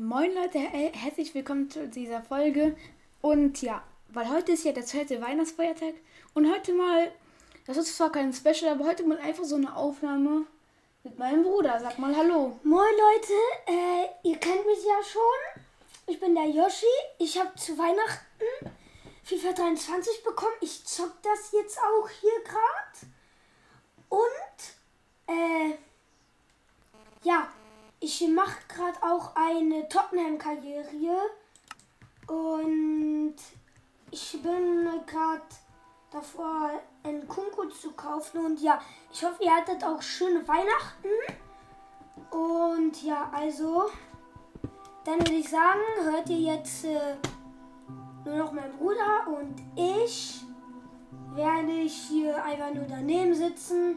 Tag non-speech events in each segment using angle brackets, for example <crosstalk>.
Moin Leute, her herzlich willkommen zu dieser Folge. Und ja, weil heute ist ja der zweite Weihnachtsfeiertag. Und heute mal, das ist zwar kein Special, aber heute mal einfach so eine Aufnahme mit meinem Bruder. Sag mal Hallo. Moin Leute, äh, ihr kennt mich ja schon. Ich bin der Yoshi. Ich habe zu Weihnachten FIFA 23 bekommen. Ich zock das jetzt auch hier gerade. Und, äh, ja, ich mache gerade auch eine Tottenham-Karriere. Und ich bin gerade davor, einen Kunku zu kaufen. Und ja, ich hoffe, ihr hattet auch schöne Weihnachten. Und ja, also, dann würde ich sagen, hört ihr jetzt äh, nur noch mein Bruder und ich werde hier einfach nur daneben sitzen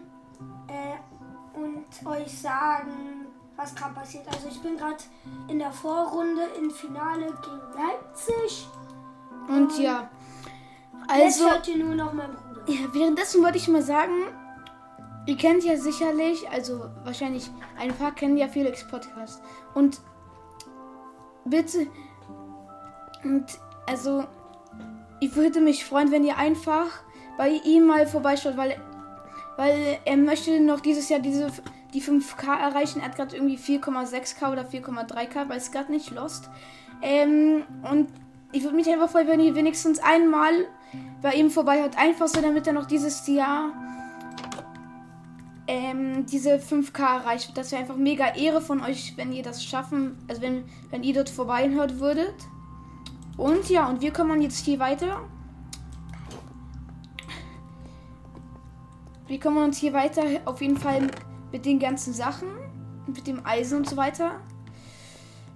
äh, und euch sagen, was gerade passiert. Also ich bin gerade in der Vorrunde im Finale gegen Leipzig. Und ja, Jetzt also, hört ihr nur noch meinen Bruder. ja, währenddessen wollte ich mal sagen, ihr kennt ja sicherlich, also wahrscheinlich ein paar kennen ja Felix Podcast. Und bitte, und also, ich würde mich freuen, wenn ihr einfach bei ihm mal vorbeischaut, weil, weil er möchte noch dieses Jahr diese, die 5K erreichen. Er hat gerade irgendwie 4,6K oder 4,3K, weil es gerade nicht lost. Ähm, und ich würde mich einfach freuen, wenn ihr wenigstens einmal bei ihm vorbeihört. Einfach so, damit er noch dieses Jahr ähm, diese 5K erreicht. Das wäre einfach mega Ehre von euch, wenn ihr das schaffen. Also wenn, wenn ihr dort vorbeihört würdet. Und ja, und wir kommen jetzt hier weiter. Wir kommen uns hier weiter auf jeden Fall mit den ganzen Sachen. Mit dem Eisen und so weiter.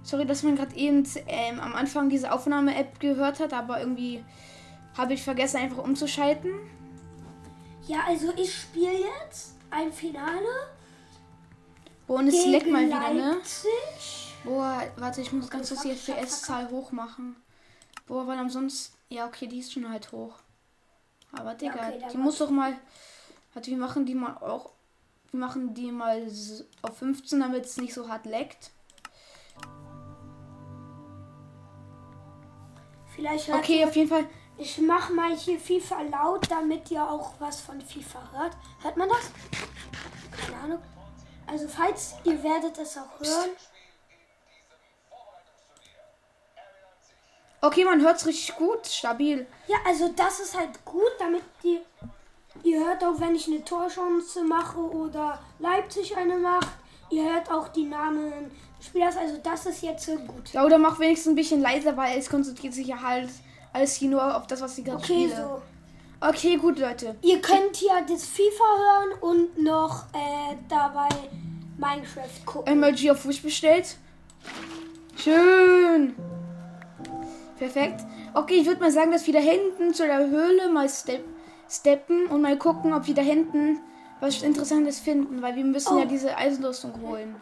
Sorry, dass man gerade eben ähm, am Anfang diese Aufnahme-App gehört hat, aber irgendwie habe ich vergessen, einfach umzuschalten. Ja, also ich spiele jetzt ein Finale Boah, und es leckt mal wieder, ne? Boah, warte, ich muss ganz kurz die FPS-Zahl hoch machen. Boah, weil ansonsten. Ja, okay, die ist schon halt hoch. Aber Digga, okay, dann die muss doch mal. Warte, wir machen die mal auch. Wir machen die mal auf 15, damit es nicht so hart leckt. Vielleicht hört Okay, auf jeden Fall. Ich mach mal hier FIFA laut, damit ihr auch was von FIFA hört. Hört man das? Keine Ahnung. Also falls ihr werdet es auch hören. Okay, man hört es richtig gut, stabil. Ja, also das ist halt gut, damit ihr ihr hört auch, wenn ich eine Torchance mache oder Leipzig eine macht. Ihr hört auch die Namen des Spielers. Also das ist jetzt gut. Ja, oder mach wenigstens ein bisschen leiser, weil es konzentriert sich ja halt alles hier nur auf das, was ich gerade Okay, spiele. so. Okay, gut, Leute. Ihr könnt hier das FIFA hören und noch äh, dabei Minecraft gucken. Emoji auf Wish bestellt. Schön. Perfekt. Okay, ich würde mal sagen, dass wir da hinten zu der Höhle mal step steppen und mal gucken, ob wir da hinten was Interessantes finden, weil wir müssen Oh. ja diese Eisenrüstung holen.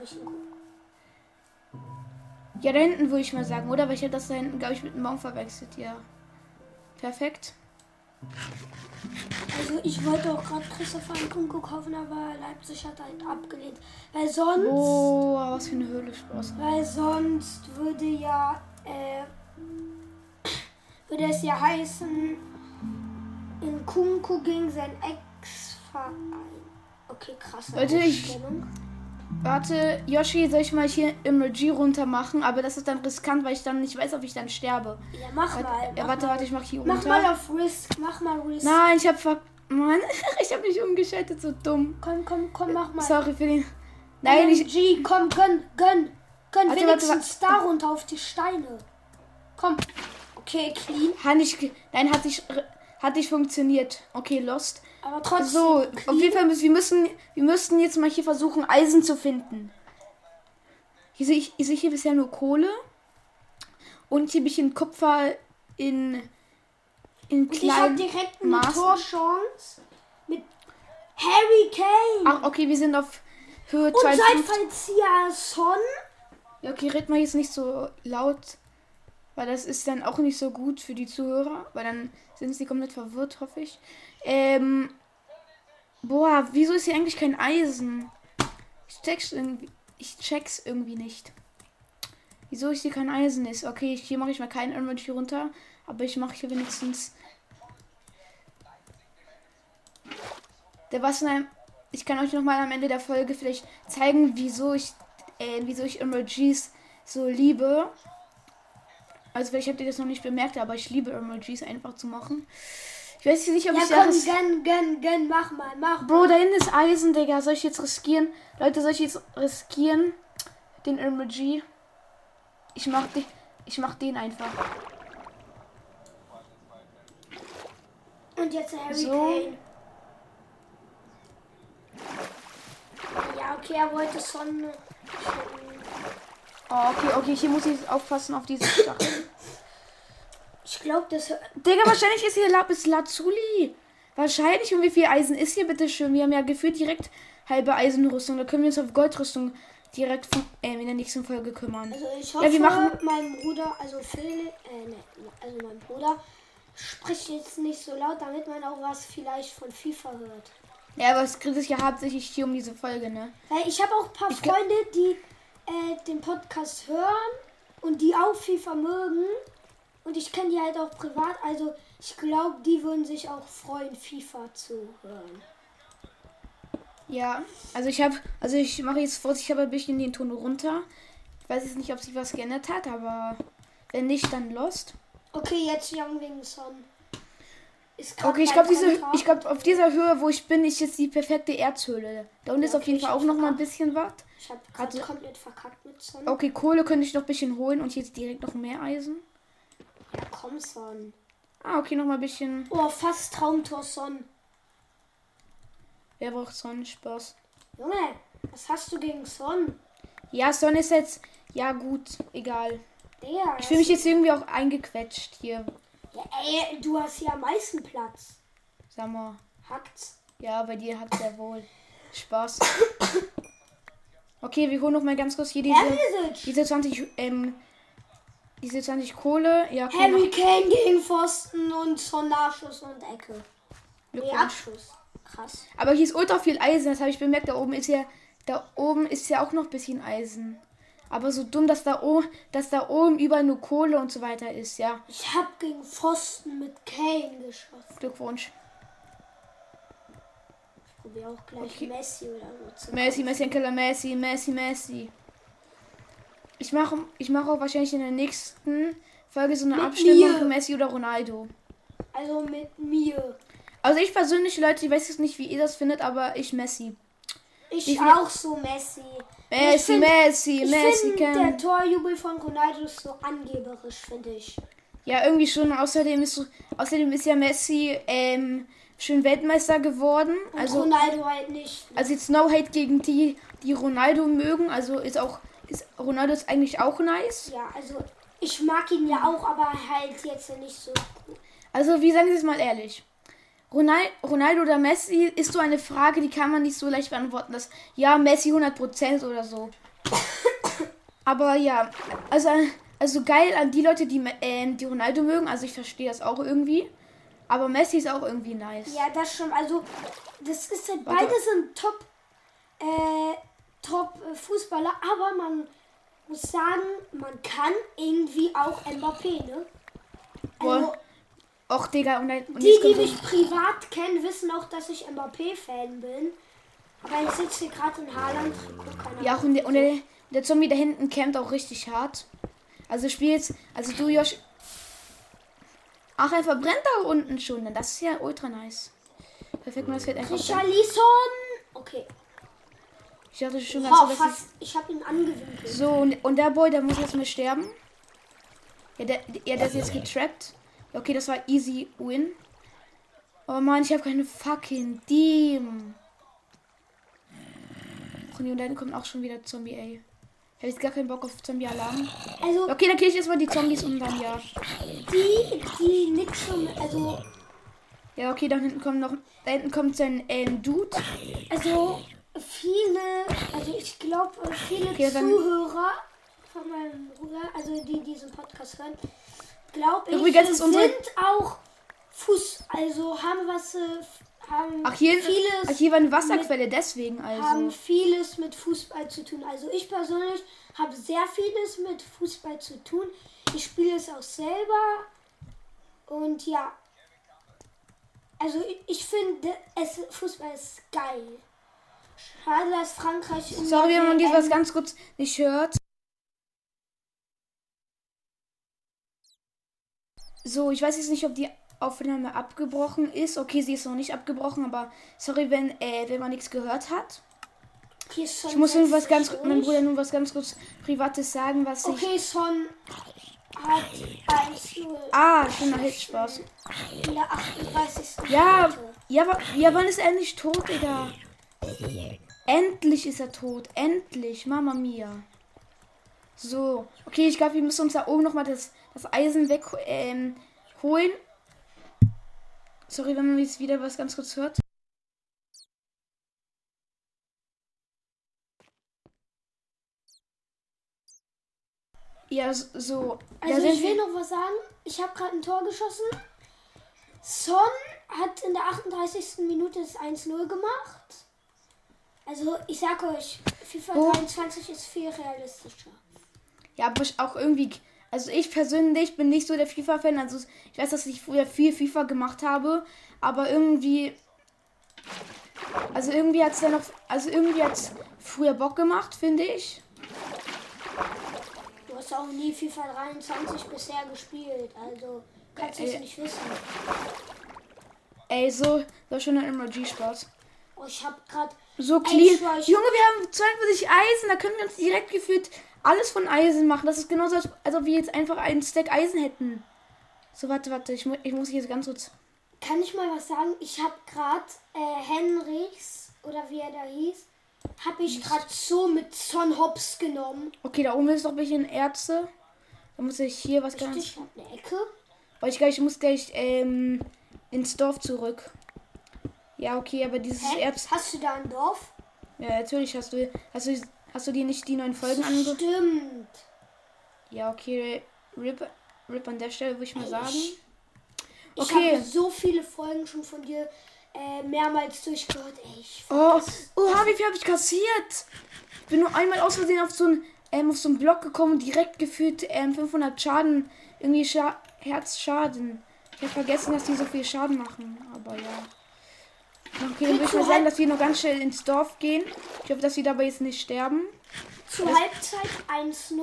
Ja, da hinten würde ich mal sagen, oder? Weil ich habe das da hinten, glaube ich, mit dem Baum verwechselt. Ja. Perfekt. Also ich wollte auch gerade Christopher Nkunku kaufen, aber Leipzig hat halt abgelehnt. Weil sonst, Oh, was für eine Höhle Spaß. weil sonst würde ja, äh, würde es ja heißen, Nkunku gegen sein Ex-Verein. Okay, krass. Leute, ich- Warte, Yoshi, soll ich mal hier Emoji runter machen? Aber das ist dann riskant, weil ich dann nicht weiß, ob ich dann sterbe. Ja, mach Warte, mal. ja, mach warte, mal. warte, ich mach hier Mach runter. mal auf Risk, mach mal Risk. Nein, ich hab ver... Mann, <laughs> ich hab mich umgeschaltet, so dumm. Komm, komm, komm, mach mal. Sorry für den... Nein, ich... G, komm, gönn, gönn. Gönn Warte, wenigstens da runter auf die Steine. Komm. Okay, clean. Hat nicht... Nein, hat nicht... Hat nicht funktioniert. Okay, lost. Aber trotzdem. So, auf jeden Fall müssen wir müssen... Wir müssten jetzt mal hier versuchen, Eisen zu finden. Hier sehe ich, ich sehe hier bisher nur Kohle. Und hier ein bisschen Kupfer in... In Und ich habe kleinen... direkt eine Maßen. Torchance mit Harry Kane. Ach, okay, wir sind auf Höhe Und seit 52. falls hier Son. Ja, okay, red mal jetzt nicht so laut, weil das ist dann auch nicht so gut für die Zuhörer, weil dann sind sie komplett verwirrt, hoffe ich. Ähm, boah, wieso ist hier eigentlich kein Eisen? Ich check's irgendwie, ich check's irgendwie nicht. Wieso ich hier kein Eisen ist? Okay, hier mache ich mal kein Emoji runter. Aber ich mache hier wenigstens. Der was in einem. Ich kann euch noch mal am Ende der Folge vielleicht zeigen, wieso ich, äh, wieso ich Emojis so liebe. Also vielleicht habt ihr das noch nicht bemerkt, aber ich liebe Emojis einfach zu machen. Ich weiß nicht, ob Ja, ich komm, das. gönn, gönn, gönn, mach mal, mach mal. Bro, da hinten ist Eisen, Digga. Soll ich jetzt riskieren? Leute, soll ich jetzt riskieren? Den Emoji. Ich mach den. Ich mach den einfach. Und jetzt Harry So. Kane. Ja, okay, er wollte schon. Oh, okay, okay, hier muss ich aufpassen auf diese Stacheln. Ich glaube, das. Digga, wahrscheinlich ist hier Lapis Lazuli. Wahrscheinlich. Und wie viel Eisen ist hier bitte schön? Wir haben ja gefühlt direkt halbe Eisenrüstung. Da können wir uns auf Goldrüstung direkt von, ähm, in der nächsten Folge kümmern. Also ich Ja, hoffe, wir machen- mein Bruder, also Phil, äh, ne, also mein Bruder, spricht jetzt nicht so laut, damit man auch was vielleicht von FIFA hört. Ja, aber es geht ja hauptsächlich hier um diese Folge, ne? Weil ich habe auch ein paar Ich Freunde, die äh, den Podcast hören und die auch FIFA mögen. Und ich kenne die halt auch privat. Also ich glaube, die würden sich auch freuen, FIFA zu hören. Ja, also ich habe, also ich mache jetzt vorsichtshalber ein bisschen den Ton runter. Ich weiß jetzt nicht, ob sich was geändert hat, aber wenn nicht, dann Lost. Okay, jetzt Young Wing Son. Okay, ich glaube, diese, ich glaube, auf dieser Höhe, wo ich bin, ist jetzt die perfekte Erzhöhle. Da unten Ja, ist auf jeden okay, Fall ich auch noch mal ein bisschen was. Ich habe gerade Warte. komplett verkackt mit Son. Okay, Kohle könnte ich noch ein bisschen holen und jetzt direkt noch mehr Eisen. Ja, komm, Son. Ah, okay, noch mal ein bisschen. Oh, fast Traumtor Son. Wer braucht Sonne? Spaß. Junge, was hast du gegen Son? Ja, Sonne ist jetzt. Ja, gut, egal. Der. Ich fühle mich jetzt irgendwie auch eingequetscht hier. Ja, ey, du hast hier am meisten Platz. Sag mal. Hackt's. Ja, bei dir hat sehr wohl Spaß. Okay, wir holen noch mal ganz kurz hier diese, diese 20, ähm, diese 20 Kohle. Ja, okay, Harry Kane gegen Pfosten und Son Nachschuss und Ecke. Nee, Glückwunsch. Abschuss. Krass. Aber hier ist ultra viel Eisen, das habe ich bemerkt. Da oben ist ja, da oben ist ja auch noch ein bisschen Eisen. Aber so dumm, dass da oben, dass da oben überall nur Kohle und so weiter ist, ja. Ich hab gegen Pfosten mit Kane geschossen. Glückwunsch. Ich probiere auch gleich Okay. Messi oder so zu. Messi, Messi, Messi, Messi, Messi. Ich mache ich mach auch wahrscheinlich in der nächsten Folge so eine Mit Abstimmung für Messi oder Ronaldo. Also mit mir. Also ich persönlich, Leute, ich weiß jetzt nicht, wie ihr das findet, aber ich Messi. Ich viel- auch so Messi. Messi, find- Messi, Ich Messi, finde, der. Torjubel von Ronaldo ist so angeberisch, finde ich. Ja, irgendwie schon. Außerdem ist, außerdem ist ja Messi ähm, schön Weltmeister geworden. Und Also, Ronaldo halt nicht. also jetzt no hate gegen die, die Ronaldo mögen. Also ist auch, ist Ronaldo ist eigentlich auch nice. Ja, also ich mag ihn ja auch, aber halt jetzt nicht so. Also, wie sagen Sie es mal ehrlich? Ronal- Ronaldo oder Messi ist so eine Frage, die kann man nicht so leicht beantworten. Das, ja, Messi 100% oder so. Aber ja, also, also geil an die Leute, die, ähm, die Ronaldo mögen. Also ich verstehe das auch irgendwie. Aber Messi ist auch irgendwie nice. Ja, das schon. Also, das ist halt, Warte. beide sind top, äh, top äh, Fußballer, aber man muss sagen, man kann irgendwie auch Mbappé, ne? Also, Boah, Och, Digga, und, dann, und die, die mich privat kennen, wissen auch, dass ich Mbappé-Fan bin. Aber ich sitze hier gerade in Haaland. Ja, und der, und der, der Zombie da hinten campt auch richtig hart. Also spielst, also du Josh. Ach, er verbrennt da unten schon. Das ist ja ultra nice. Perfekt, man das fällt einfach. Richarlison! Okay. Ich dachte schon ganz Oh, so, fast. Ich habe ihn angewinkelt. ich, So, und, und der Boy, der muss jetzt mal sterben. Ja, der, ja, der ist jetzt getrappt. Okay, das war easy win. Oh Mann, ich habe keine fucking Team. Och nee, und dann kommt auch schon wieder Zombie, ey. Ich habe jetzt gar keinen Bock auf Zombie-Alarm. Also, Okay, dann kill ich erstmal die Zombies und dann ja. die, die nix schon. Also, Ja, okay, da hinten kommt noch. Da hinten kommt sein ähm, Dude. Also viele, also ich glaube viele Okay, Zuhörer von meinem Bruder, also die diesen Podcast hören, glaube ich, Übrigens ist sind unsere- auch Fuß, also haben was, äh, haben Ach, hier, vieles, ach, hier war eine Wasserquelle, deswegen haben also. vieles mit Fußball zu tun. Also ich persönlich habe sehr vieles mit Fußball zu tun. Ich spiele es auch selber. Und ja. Also ich, ich finde, es, Fußball ist geil. Schade, dass Frankreich Sorry, wenn man dies was ganz kurz nicht hört. So, ich weiß jetzt nicht, ob die Aufnahme abgebrochen ist. Okay, sie ist noch nicht abgebrochen, aber sorry, wenn, äh, wenn man nichts gehört hat. Okay, Ich muss nur was ganz, mein. Bruder nur was ganz kurz Privates sagen, was ich. Okay, Son hat 1-0 Ah, schöner Hit, Spaß. in der 38. Ja, ja, ja, wann ist er endlich tot, Digga? Endlich ist er tot. Endlich. Mama mia. So. Okay, ich glaube, wir müssen uns da oben nochmal das, das Eisen weg ähm, holen. Sorry, wenn man jetzt wieder was ganz kurz hört. Ja, so. Also ich will noch was sagen. Ich habe gerade ein Tor geschossen. Son hat in der 38. Minute das 1-0 gemacht. Also ich sag euch, FIFA Oh. 23 ist viel realistischer. Ja, aber ich auch irgendwie. Also ich persönlich bin nicht so der FIFA-Fan. Also ich weiß, dass ich früher viel FIFA gemacht habe, aber irgendwie. Also irgendwie hat es dann noch. Also irgendwie hat es früher Bock gemacht, finde ich. Du hast auch nie FIFA 23 bisher gespielt, also kannst du es nicht wissen. Ey, so, so schon ein Emoji-Spaß. Oh, ich habe gerade So clean. Junge, wir haben 42 Eisen. Da können wir uns direkt gefühlt alles von Eisen machen. Das ist genauso, als, als ob wir jetzt einfach einen Stack Eisen hätten. So, warte, warte. Ich, mu ich muss jetzt ganz kurz. Kann ich mal was sagen? Ich habe gerade äh, Henrichs oder wie er da hieß, habe ich gerade so mit Son Hops genommen. Okay, da oben ist noch ein bisschen Erze. Da muss ich hier was ganz. Richtig, eine Ecke. Aber ich ich muss gleich ähm, ins Dorf zurück. Ja, okay, aber dieses Hä? Erz. Hast du da ein Dorf? Ja, natürlich hast du. Hast du, hast du dir nicht die neuen Folgen angeguckt? Stimmt. Ja, okay. Rip, Rip an der Stelle würde ich mal sagen. Ich Okay. habe so viele Folgen schon von dir äh, mehrmals durchgehört. Ey, ich Oh, oha, wie viel habe ich kassiert? Ich bin nur einmal aus Versehen auf so einen, ähm, auf so einen Block gekommen und direkt gefühlt ähm, 500 Schaden. Irgendwie Scha Herzschaden. Ich habe vergessen, dass die so viel Schaden machen. Aber ja. Okay, dann würde ich mal sagen, dass wir noch ganz schnell ins Dorf gehen. Ich hoffe, dass wir dabei jetzt nicht sterben. Zur Halbzeit 1-0.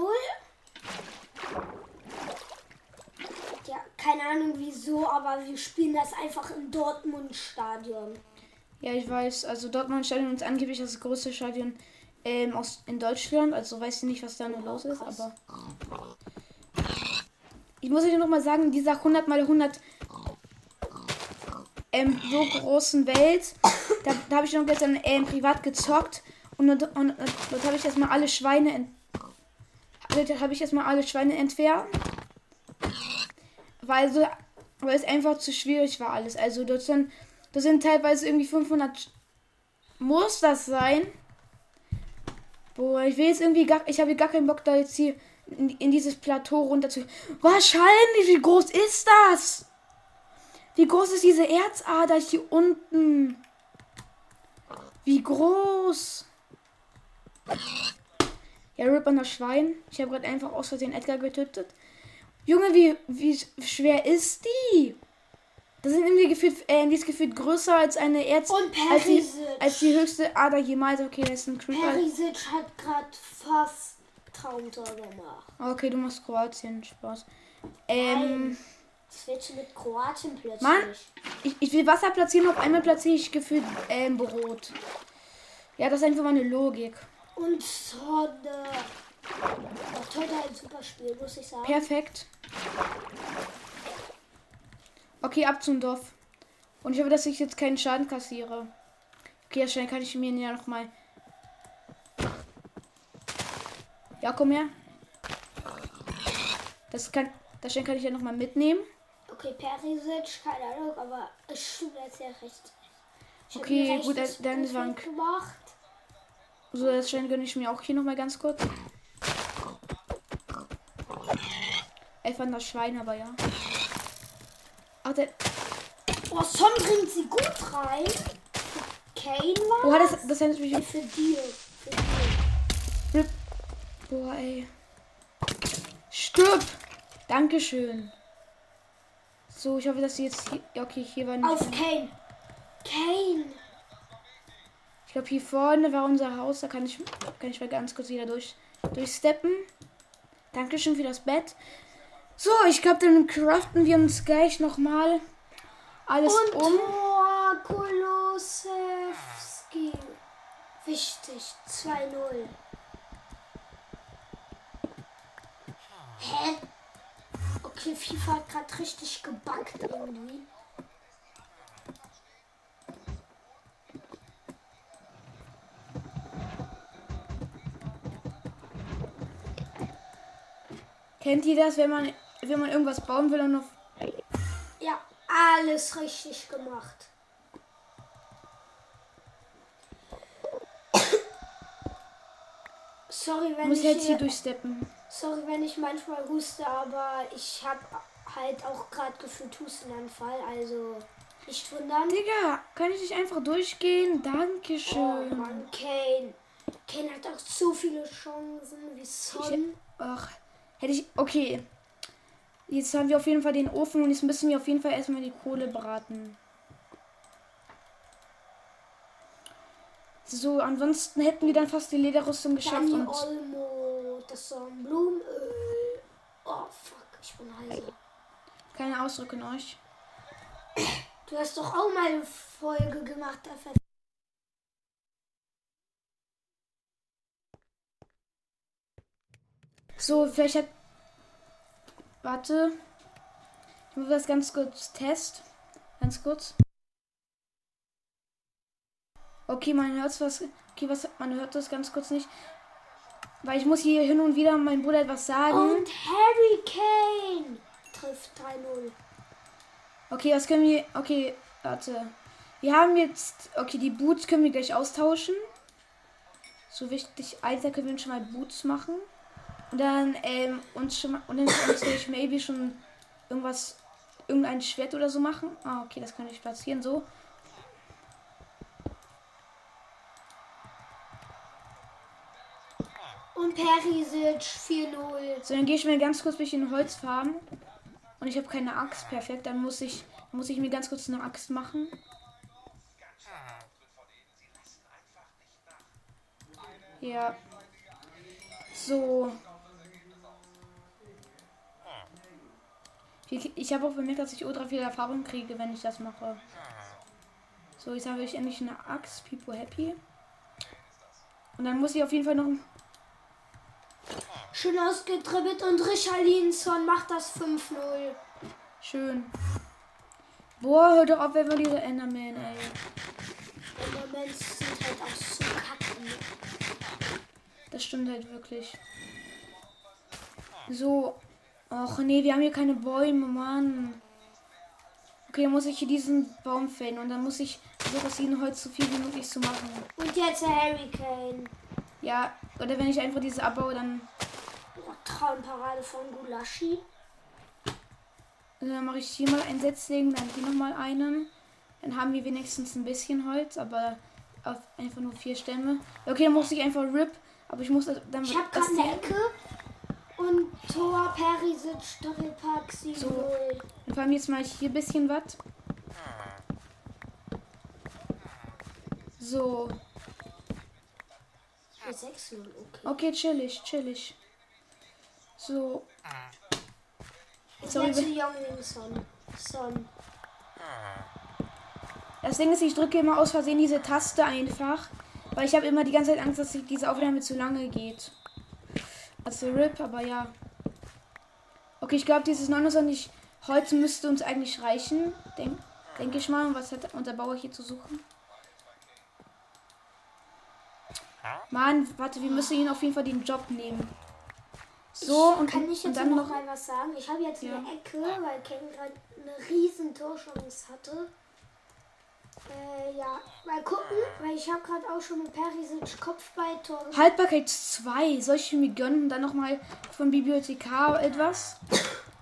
Ja, keine Ahnung wieso, aber wir spielen das einfach im Dortmund-Stadion. Ja, ich weiß. Also Dortmund Stadion ist angeblich das größte Stadion ähm, aus, in Deutschland. Also weiß ich nicht, was da nur los ist, aber. Ich muss euch noch mal sagen, dieser 100 mal 100 ähm, so großen Welt, da, da habe ich noch gestern ähm, privat gezockt und, und, und, und dort habe ich erstmal alle Schweine habe ich erstmal alle Schweine entfernt. Weil, so, weil es einfach zu schwierig war alles. Also dort sind, das sind teilweise irgendwie 500. Sch- Muss das sein? Boah, ich will jetzt irgendwie gar. Ich habe gar keinen Bock, da jetzt hier in, in dieses Plateau runter zu. Wahrscheinlich, wie groß ist das? Wie groß ist diese Erzader hier unten? Wie groß? Ja, Rip an das Schwein. Ich habe gerade einfach aus Versehen Edgar getötet. Junge, wie, wie schwer ist die? Das sind irgendwie gefühlt, äh, die ist gefühlt größer als eine Erz. Und als die, Perisic. als die höchste Ader jemals. Okay, das ist ein Creeper. Perisic hat gerade fast Traumtor gemacht. Okay, du machst Kroatien. Spaß. Ähm, Nein. Du mit Kroatien plötzlich? Mann. ich, ich will Wasser platzieren, auf einmal platziere ich gefühlt ähm, Brot. Ja, das ist einfach meine Logik. Und Sonne. Macht heute ein super Spiel, muss ich sagen. Perfekt. Okay, ab zum Dorf. Und ich hoffe, dass ich jetzt keinen Schaden kassiere. Okay, schnell kann ich mir ja noch mal. Ja, komm her. Das kann, das kann ich ja noch mal mitnehmen. Okay, Perisic, keine Ahnung, aber es stimmt jetzt ja recht. Ich Okay, gut, dann ist Wank. gemacht. So, das Stein gönne ich mir auch hier noch mal ganz kurz. Elf an das Schwein, aber ja. Ach, der. Oh, Son bringt sie gut rein. Kane war Boah, das, das erinnert mich Deal. Für Deal. Boah, ey. Stirb! Dankeschön. So, ich hoffe, dass sie jetzt hier. Ja, okay, hier war nicht. Auf Kane. Kane. Ich glaube, hier vorne war unser Haus. Da kann ich, kann ich mal ganz kurz wieder durch, durchsteppen. Dankeschön für das Bett. So, ich glaube, dann craften wir uns gleich nochmal alles Und um. Tor Kolosewski. Wichtig. 2-0. Hä? Okay, FIFA hat gerade richtig gebackt irgendwie. Kennt ihr das, wenn man, wenn man irgendwas bauen will und auf. Ja, alles richtig gemacht. Sorry, wenn Muss ich jetzt hier hier, durchsteppen. Sorry, wenn ich manchmal huste, aber ich habe halt auch gerade gefühlt Hustenanfall, also nicht wundern. Digga, kann ich nicht einfach durchgehen? Oh Dankeschön. Mann, Kane. Kane hat auch so viele Chancen wie Son. Ach, hätte ich. Okay. Jetzt haben wir auf jeden Fall den Ofen und jetzt müssen wir auf jeden Fall erstmal die Kohle braten. So, ansonsten hätten wir dann fast die Lederrüstung geschafft Dani und. Olmo, das Sonnenblumenöl. Oh fuck, ich bin heiser. Keine Ausdrücke in euch. Du hast doch auch mal eine Folge gemacht, da So, vielleicht hat. Warte. Ich muss das ganz kurz test. Ganz kurz. Okay, man hört was. Okay, was man hört das ganz kurz nicht. Weil ich muss hier hin und wieder meinem Bruder etwas sagen. Und Harry Kane trifft 3-0. Okay, was können wir. Okay, warte. Wir haben jetzt. Okay, die Boots können wir gleich austauschen. So wichtig. Alter, können wir uns schon mal Boots machen. Und dann, ähm, uns schon mal. Und dann uns durch maybe schon irgendwas. Irgendein Schwert oder so machen. Ah, okay, das kann ich platzieren. So. Perisic 4-0. So, dann gehe ich mir ganz kurz ein bisschen Holz farmen. Und ich habe keine Axt. Perfekt. Dann muss ich. Muss ich mir ganz kurz eine Axt machen. Ja. So. Ich, ich habe auch bemerkt, dass ich ultra viel Erfahrung kriege, wenn ich das mache. So, jetzt habe ich endlich eine Axt. People happy. Und dann muss ich auf jeden Fall noch. ein- Schön ausgetribbelt und Richarlinson macht das 5-0. Schön. Boah, hör doch auf, wer will dieser Enderman, ey. Endermans sind halt auch so kacke. Das stimmt halt wirklich. So. Och nee, wir haben hier keine Bäume, Mann. Okay, dann muss ich hier diesen Baum fällen und dann muss ich versuchen, aus jedem Holz so viel wie möglich zu machen. Und jetzt der Harry Kane. Ja, oder wenn ich einfach diese abbaue, dann, Boah, Traumparade von Gulaschi. also dann mache ich hier mal einen Setzling, dann hier nochmal einen. Dann haben wir wenigstens ein bisschen Holz, aber auf einfach nur vier Stämme. Okay, dann muss ich einfach RIP, aber ich muss dann Ich habe gerade eine Ecke. Und Tor Perisic Doppelpack 7-0. So. Dann fahren wir jetzt mal hier ein bisschen was. So. Ja, 6-0, okay. Okay, chillig, chillig. So. Sorry, Youngling-Son. Son. Das Ding ist, ich drücke immer aus Versehen diese Taste einfach. Weil ich habe immer die ganze Zeit Angst, dass diese Aufnahme zu lange geht. Also RIP, aber ja. Okay, ich glaube, dieses 29 Holz müsste uns eigentlich reichen. Denk, denke ich mal. Und Was hat unser Bauer hier zu suchen? Mann, warte, wir müssen ihn auf jeden Fall den Job nehmen. So, und, Kann ich jetzt dann noch, noch. mal was sagen? Ich habe jetzt Ja. eine Ecke, weil Ken gerade eine riesen Torchance hatte. Äh, ja, mal gucken, weil ich habe gerade auch schon mit Perisic Kopfballtor. Haltbarkeit 2. Soll ich mir gönnen? Dann nochmal von Bibliothekar etwas?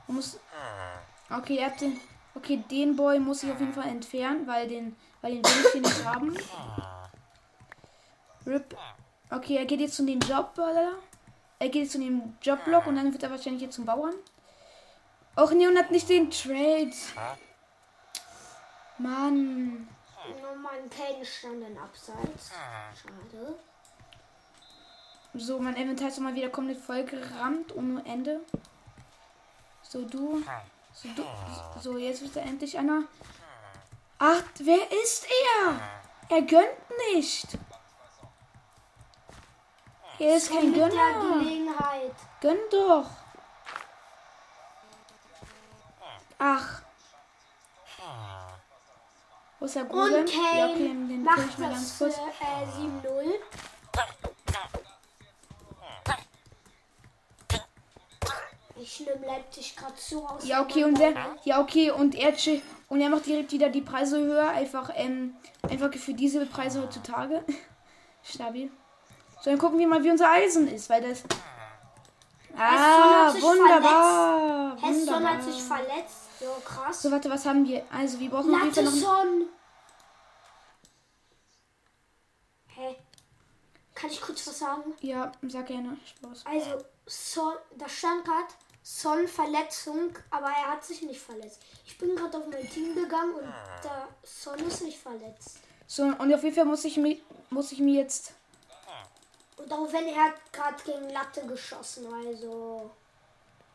Man muss. Okay, ihr habt den. Okay, den Boy muss ich auf jeden Fall entfernen, weil den, weil den will ich hier nicht haben. Rip. Okay, er geht jetzt zu dem Job, oder? Er geht jetzt zu dem Jobblock und dann wird er wahrscheinlich jetzt zum Bauern. Och nee, und hat nicht den Trade. Mann. Nochmal ein Kane stand in Abseits. Schade. So, mein Inventar ist mal wieder komplett vollgerammt ohne Ende. So, du. So, du. So, jetzt ist da endlich einer. Ach, wer ist er? Er gönnt nicht. Er ist kein Gönner. Gönn doch. Ach. Wo ist der Golem? Und Kane Ja, okay, den kill ich macht mal ganz kurz. äh, 7-0. Ich nehme Leipzig gerade so aus. Ja, okay, und der, ja, okay, und er und er macht direkt wieder die Preise höher, einfach, ähm, einfach für diese Preise heutzutage. <laughs> Stabil. So, dann gucken wir mal, wie unser Eisen ist, weil das. Ah, wunderbar. Wunderbar. hat sich verletzt. Jo, krass. So, warte, was haben wir? Also, wir brauchen Fall noch. Latteson. Hä? Kann ich kurz was sagen? Ja, sag gerne. Spaß. Also, Son, da stand gerade Son Verletzung, aber er hat sich nicht verletzt. Ich bin gerade auf mein Team gegangen und der Son ist nicht verletzt. So, und auf jeden Fall muss ich mir, muss ich mir jetzt. Und auch wenn er hat gerade gegen Latte geschossen, also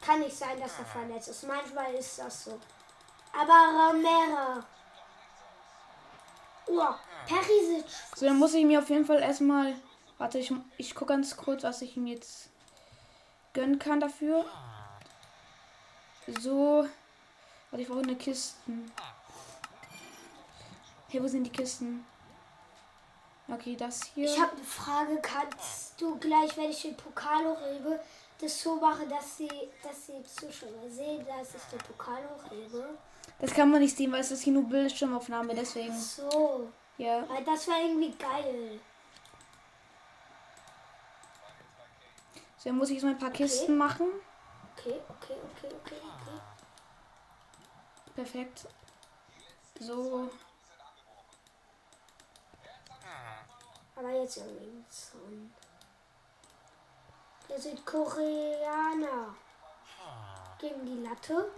kann nicht sein, dass er verletzt ist. Manchmal ist das so. Aber Romero. Oh, Perisic. So, dann muss ich mir auf jeden Fall erstmal. Warte, ich, ich gucke ganz kurz, was ich mir jetzt gönnen kann dafür. So. Warte, ich brauche eine Kisten. Hey, wo sind die Kisten? Okay, das hier. Ich habe eine Frage. Kannst du gleich, wenn ich den Pokal hochhebe, das so machen, dass sie, dass die Zuschauer sehen, dass ich den Pokal hochhebe? das kann man nicht sehen, weil es ist hier nur Bildschirmaufnahme, deswegen. So. Ja. Weil das wäre irgendwie geil. So, dann muss ich jetzt mal ein paar Kisten machen. Okay, okay, okay, okay, okay. Perfekt. So. Aber jetzt irgendwie Son. Der Südkoreaner. Gegen die Latte.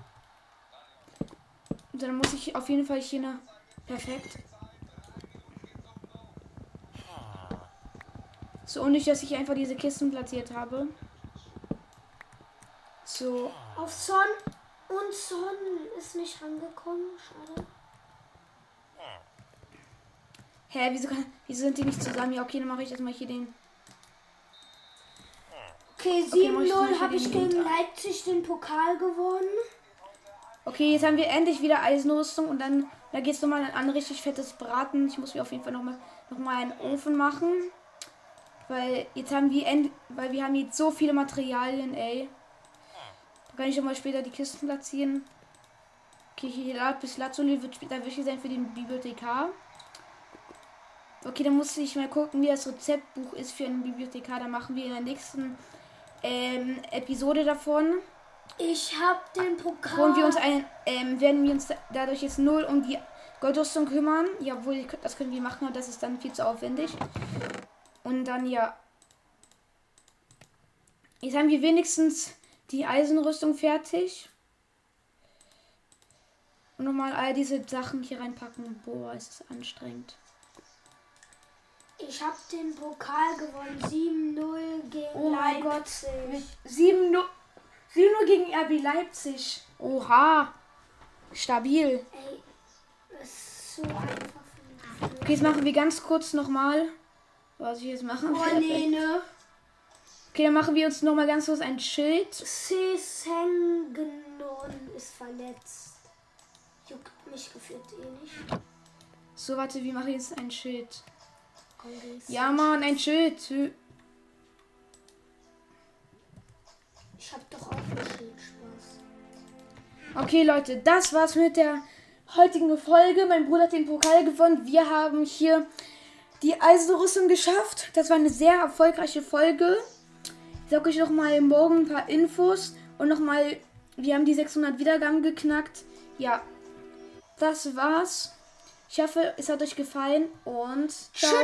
Und dann muss ich auf jeden Fall hier eine. Perfekt. So, und nicht, dass ich einfach diese Kisten platziert habe. So. Auf Son. Und Son ist nicht rangekommen. Schade. Hä, wieso, kann, wieso sind die nicht zusammen? Ja, okay, dann mache ich erstmal hier den. Okay, Okay, mach ich zum 7-0 Beispiel habe ich gegen. Leipzig den Pokal gewonnen. Okay, jetzt haben wir endlich wieder Eisenrüstung und dann da geht's nochmal an ein richtig fettes Braten. Ich muss mir auf jeden Fall nochmal noch mal einen Ofen machen. Weil jetzt haben wir end, weil wir haben jetzt so viele Materialien, ey. Da kann ich mal später die Kisten platzieren. Okay, hier bis Lazuli wird später wichtig sein für den Bibliothekar. Okay, dann muss ich mal gucken, wie das Rezeptbuch ist für einen Bibliothekar. Da machen wir in der nächsten ähm, Episode davon. Ich habe den Pokal. Holen wir uns ein, ähm, werden wir uns da- dadurch jetzt null um die Goldrüstung kümmern. Ja, wohl, das können wir machen, aber das ist dann viel zu aufwendig. Und dann ja. Jetzt haben wir wenigstens die Eisenrüstung fertig. Und nochmal all diese Sachen hier reinpacken. Boah, ist das anstrengend. Ich habe den Pokal gewonnen. 7-0 gegen Oh mein Gott. Leipzig. 7 0 gegen RB Leipzig. Oha. Stabil. Ey, das ist so einfach. Okay, jetzt machen wir ganz kurz nochmal, was ich jetzt machen Oh werde. nee, <laughs> ne? Okay, dann machen wir uns nochmal ganz kurz ein Schild. Sesengenon ist verletzt. Juckt mich gefühlt eh nicht. So, warte, wir machen jetzt ein Schild. Ja, Mann, ein Schild. Ich hab doch auch ein Schild Spaß. Okay, Leute, das war's mit der heutigen Folge. Mein Bruder hat den Pokal gewonnen. Wir haben hier die Eisenrüstung geschafft. Das war eine sehr erfolgreiche Folge. Ich sag euch nochmal morgen ein paar Infos und nochmal, wir haben die 600 Wiedergaben geknackt. Ja, das war's. Ich hoffe, es hat euch gefallen und ciao.